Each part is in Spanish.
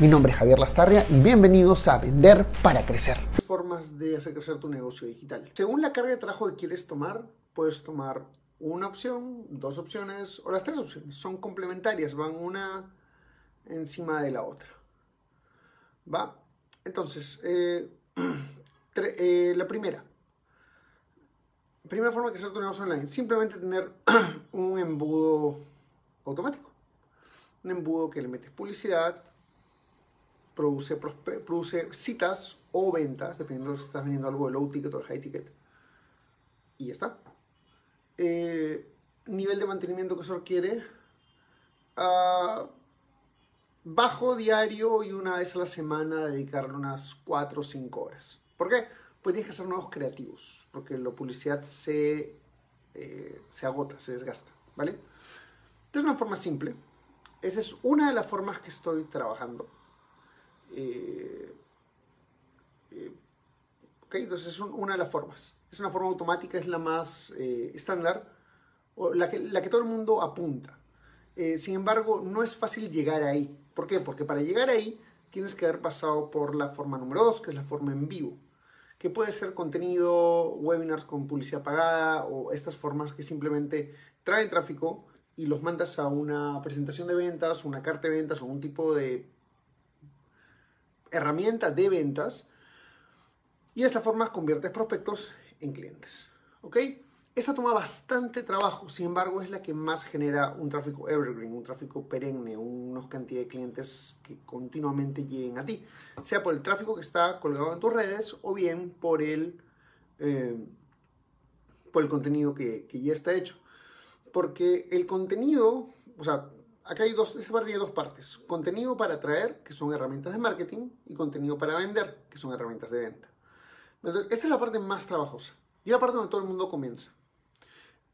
Mi nombre es Javier Lastarria y bienvenidos a Vender para Crecer. Formas de hacer crecer tu negocio digital. Según la carga de trabajo que quieres tomar, puedes tomar una opción, dos opciones o las tres opciones. Son complementarias, van una encima de la otra. ¿Va? Entonces, eh, eh, la primera. Primera forma de crecer tu negocio online. Simplemente tener un embudo automático. Un embudo que le metes publicidad, produce, citas o ventas, dependiendo de si estás vendiendo algo de low ticket o de high ticket. Y ya está. Eh, nivel de mantenimiento que se requiere. Uh, bajo diario y una vez a la semana dedicarle unas 4 o 5 horas. ¿Por qué? Pues tienes que hacer nuevos creativos, porque la publicidad se, eh, se agota, se desgasta, ¿vale? De una forma simple. Esa es una de las formas que estoy trabajando. Eh, eh, ok, entonces es una de las formas. Es una forma automática, es la más eh, estándar, o la que, todo el mundo apunta. sin embargo, no es fácil llegar ahí. ¿Por qué? Porque para llegar ahí tienes que haber pasado por la forma número 2, que es la forma en vivo, que puede ser contenido, webinars con publicidad pagada o estas formas que simplemente traen tráfico y los mandas a una presentación de ventas, una carta de ventas o un tipo de herramienta de ventas y de esta forma conviertes prospectos en clientes. ¿Ok? Esa toma bastante trabajo, sin embargo es la que más genera un tráfico evergreen, un tráfico perenne, una cantidad de clientes que continuamente lleguen a ti, sea por el tráfico que está colgado en tus redes o bien por el, eh, por el contenido que, que ya está hecho. Porque el contenido, o sea, acá hay dos, dos partes. Contenido para atraer, que son herramientas de marketing, y contenido para vender, que son herramientas de venta. Entonces, esta es la parte más trabajosa y la parte donde todo el mundo comienza.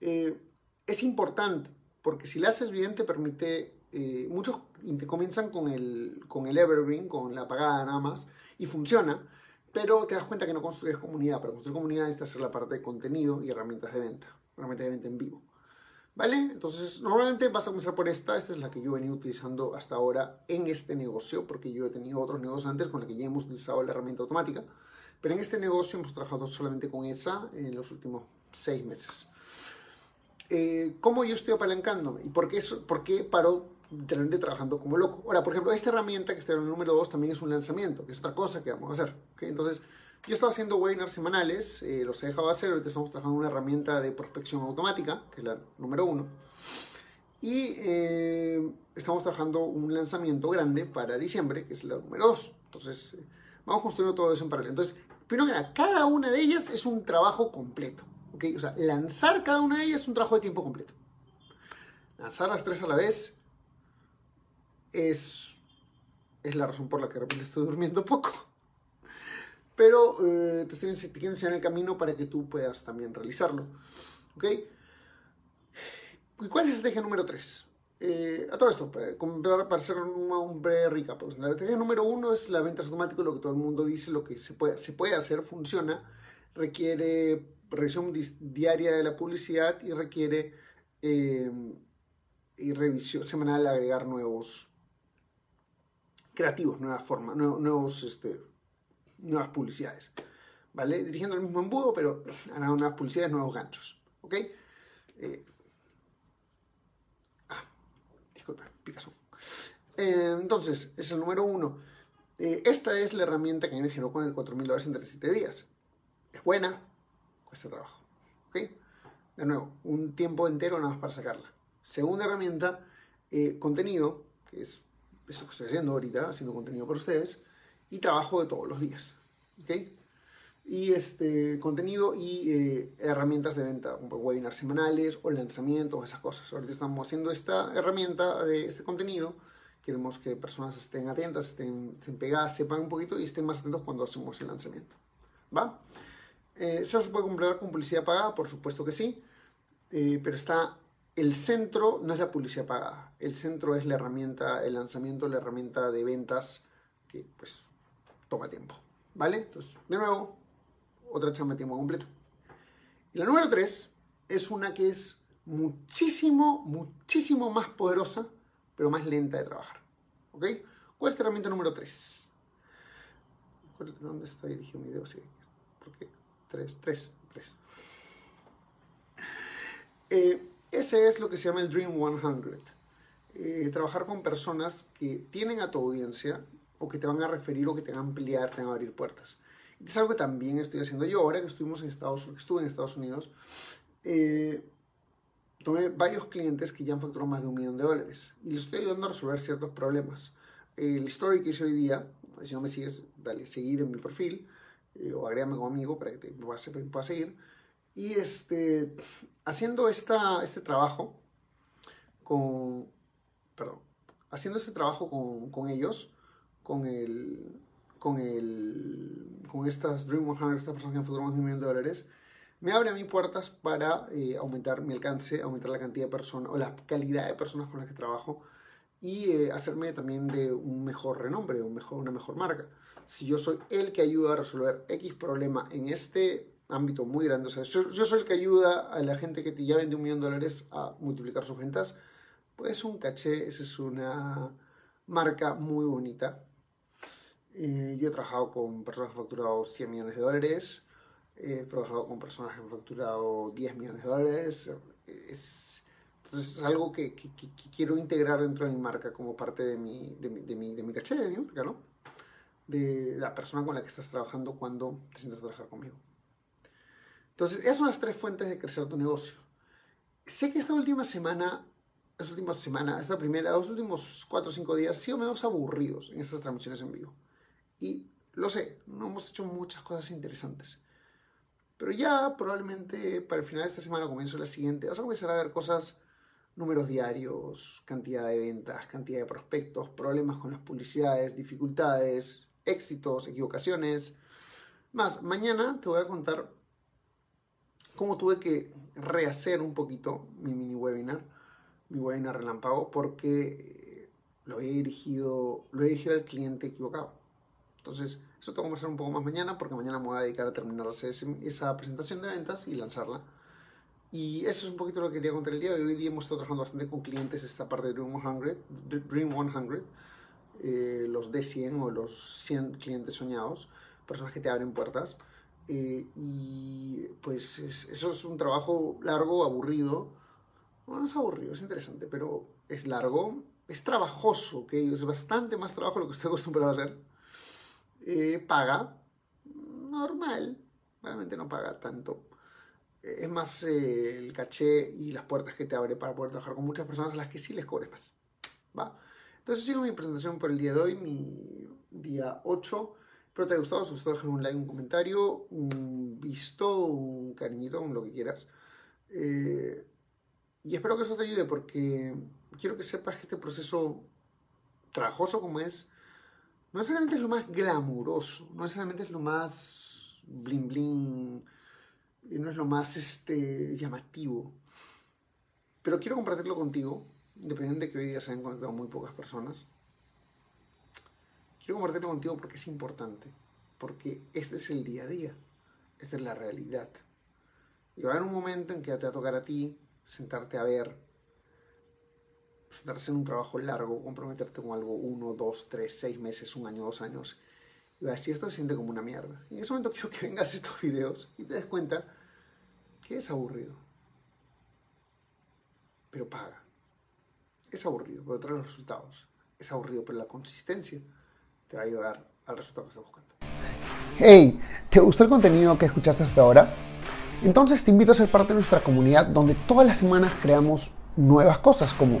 Eh, es importante porque si la haces bien te permite, eh, muchos comienzan con el, con el evergreen, con la pagada nada más, y funciona, pero te das cuenta que no construyes comunidad. Para construir comunidad necesitas hacer la parte de contenido y herramientas de venta, herramientas de venta en vivo. ¿Vale? Entonces, normalmente vas a comenzar por esta. Esta es la que yo he venido utilizando hasta ahora en este negocio, porque yo he tenido otros negocios antes con los que ya hemos utilizado la herramienta automática. Pero en este negocio hemos trabajado solamente con esa en los últimos seis meses. Eh, ¿Cómo yo estoy apalancándome? ¿Y por qué, por qué paro literalmente trabajando como loco? Ahora, por ejemplo, esta herramienta que está en el número 2 también es un lanzamiento, que es otra cosa que vamos a hacer. ¿okay? Entonces, yo estaba haciendo webinars semanales, eh, los he dejado de hacer, ahorita estamos trabajando una herramienta de prospección automática, que es la número uno. Y eh, estamos trabajando un lanzamiento grande para diciembre, que es la número dos. Entonces, eh, vamos construyendo todo eso en paralelo. Entonces, primero que nada, cada una de ellas es un trabajo completo. ¿okay? O sea, lanzar cada una de ellas es un trabajo de tiempo completo. Lanzar las tres a la vez es, es la razón por la que de repente estoy durmiendo poco pero eh, te, estoy, te, quiero enseñar el camino para que tú puedas también realizarlo. ¿Ok? ¿Y cuál es la estrategia número 3? Eh, a todo esto, para, para hacer un, un breve recap. Pues, la estrategia número 1 es la venta automática, lo que todo el mundo dice, lo que se puede, se puede hacer, funciona, requiere revisión diaria de la publicidad y requiere eh, y revisión semanal agregar nuevos creativos, nuevas formas, nuevos, nuevos este, nuevas publicidades. ¿Vale? Dirigiendo el mismo embudo, pero harán nuevas publicidades, nuevos ganchos. ¿Ok? Eh, ah, disculpa, Picasso. Eh, entonces, es el número uno. Eh, esta es la herramienta que generó con el 4.000 dólares en 37 días. Es buena, cuesta trabajo. ¿Ok? De nuevo, un tiempo entero nada más para sacarla. Segunda herramienta, contenido, que es eso que estoy haciendo ahorita, haciendo contenido para ustedes y trabajo de todos los días. ¿ok? Y este contenido y eh, herramientas de venta, como webinars semanales o lanzamientos, esas cosas. Ahorita estamos haciendo esta herramienta de este contenido. Queremos que personas estén atentas, estén, estén pegadas, sepan un poquito y estén más atentos cuando hacemos el lanzamiento. ¿Va? Eh, ¿Eso se puede comprar con publicidad pagada? Por supuesto que sí. Eh, pero está el centro no es la publicidad pagada, el centro es la herramienta, el lanzamiento, la herramienta de ventas que pues toma tiempo, ¿vale? Entonces, de nuevo, otra chamba de tiempo completo. Y la número tres es una que es muchísimo, muchísimo más poderosa, pero más lenta de trabajar, ¿ok? ¿Cuál es la herramienta número tres? ¿Dónde está dirigido mi video? Sí, ¿por qué? Tres, tres, tres. Eh, ese es lo que se llama el Dream 100. Eh, trabajar con personas que tienen a tu audiencia o que te van a referir o que te van a ampliar, te van a abrir puertas. Es algo que también estoy haciendo yo. Ahora que estuvimos en Estados, estuve en Estados Unidos, eh, tomé varios clientes que ya han facturado más de un millón de dólares y les estoy ayudando a resolver ciertos problemas. El story que hice hoy día, si no me sigues, dale seguir en mi perfil eh, o agrégame como amigo para que te puedas seguir y este, haciendo esta, este trabajo con, perdón, haciendo este trabajo con, con ellos, con el, con el, con estas Dream 100, estas personas que han facturado más de un millón de dólares, me abre a mí puertas para eh, aumentar mi alcance, aumentar la cantidad de personas o la calidad de personas con las que trabajo y eh, hacerme también de un mejor renombre, un mejor, una mejor marca. Si yo soy el que ayuda a resolver X problema en este ámbito muy grande. O sea, yo, soy el que ayuda a la gente que ya vende un millón de dólares a multiplicar sus ventas. Pues un caché, esa es una marca muy bonita. Eh, yo he trabajado con personas que han facturado 100 millones de dólares. He trabajado con personas que han facturado 10 millones de dólares. Es, entonces es algo que, que, quiero integrar dentro de mi marca como parte de mi, de mi, de mi, de mi caché, de mi marca, ¿no? De la persona con la que estás trabajando cuando te sientas a trabajar conmigo. Entonces, esas son las tres fuentes de crecer tu negocio. Sé que esta última semana, esta última semana, esta primera, los últimos cuatro o cinco días, han sido menos aburridos en estas transmisiones en vivo. Y lo sé, no hemos hecho muchas cosas interesantes. Pero ya probablemente para el final de esta semana, comienzo la siguiente, vamos a comenzar a ver cosas, números diarios, cantidad de ventas, cantidad de prospectos, problemas con las publicidades, dificultades, éxitos, equivocaciones. Más, mañana te voy a contar como tuve que rehacer un poquito mi mini webinar, mi webinar relámpago, porque lo he dirigido, lo he dirigido al cliente equivocado. Entonces, eso tengo que hacer un poco más mañana, porque mañana me voy a dedicar a terminar esa presentación de ventas y lanzarla. Y eso es un poquito lo que quería contar el día de hoy. Hoy día hemos estado trabajando bastante con clientes esta parte de Dream 100, Dream 100 eh, los D100 o los 100 clientes soñados, personas que te abren puertas. Eh, y pues eso es un trabajo largo, aburrido. Bueno, no es aburrido, es interesante, pero es largo, es trabajoso, ¿ok? Es bastante más trabajo de lo que estoy acostumbrado a hacer. Eh, paga, normal, realmente no paga tanto. Eh, es más el caché y las puertas que te abre para poder trabajar con muchas personas a las que sí les cobres más. ¿Va? Entonces sigo mi presentación por el día de hoy, mi día 8. Espero te haya gustado. Si te gustó, déjame un like, un comentario, un visto, un cariñito, un lo que quieras. Eh, y espero que eso te ayude porque quiero que sepas que este proceso trabajoso como es, no necesariamente es lo más glamuroso, no necesariamente es lo más bling bling, no es lo más este, llamativo. Pero quiero compartirlo contigo, independientemente de que hoy día se hayan conectado muy pocas personas. Quiero compartirlo contigo porque es importante, porque este es el día a día, esta es la realidad. Y va a haber un momento en que te va a tocar a ti sentarte a ver, sentarse en un trabajo largo, comprometerte con algo uno, dos, tres, seis meses, un año, dos años, y va a decir, esto se siente como una mierda. Y en ese momento quiero que vengas estos videos y te des cuenta que es aburrido, pero paga. Es aburrido, pero trae los resultados. Es aburrido, pero la consistencia te va a ayudar al resultado que estás buscando. Hey, ¿te gustó el contenido que escuchaste hasta ahora? Entonces te invito a ser parte de nuestra comunidad donde todas las semanas creamos nuevas cosas como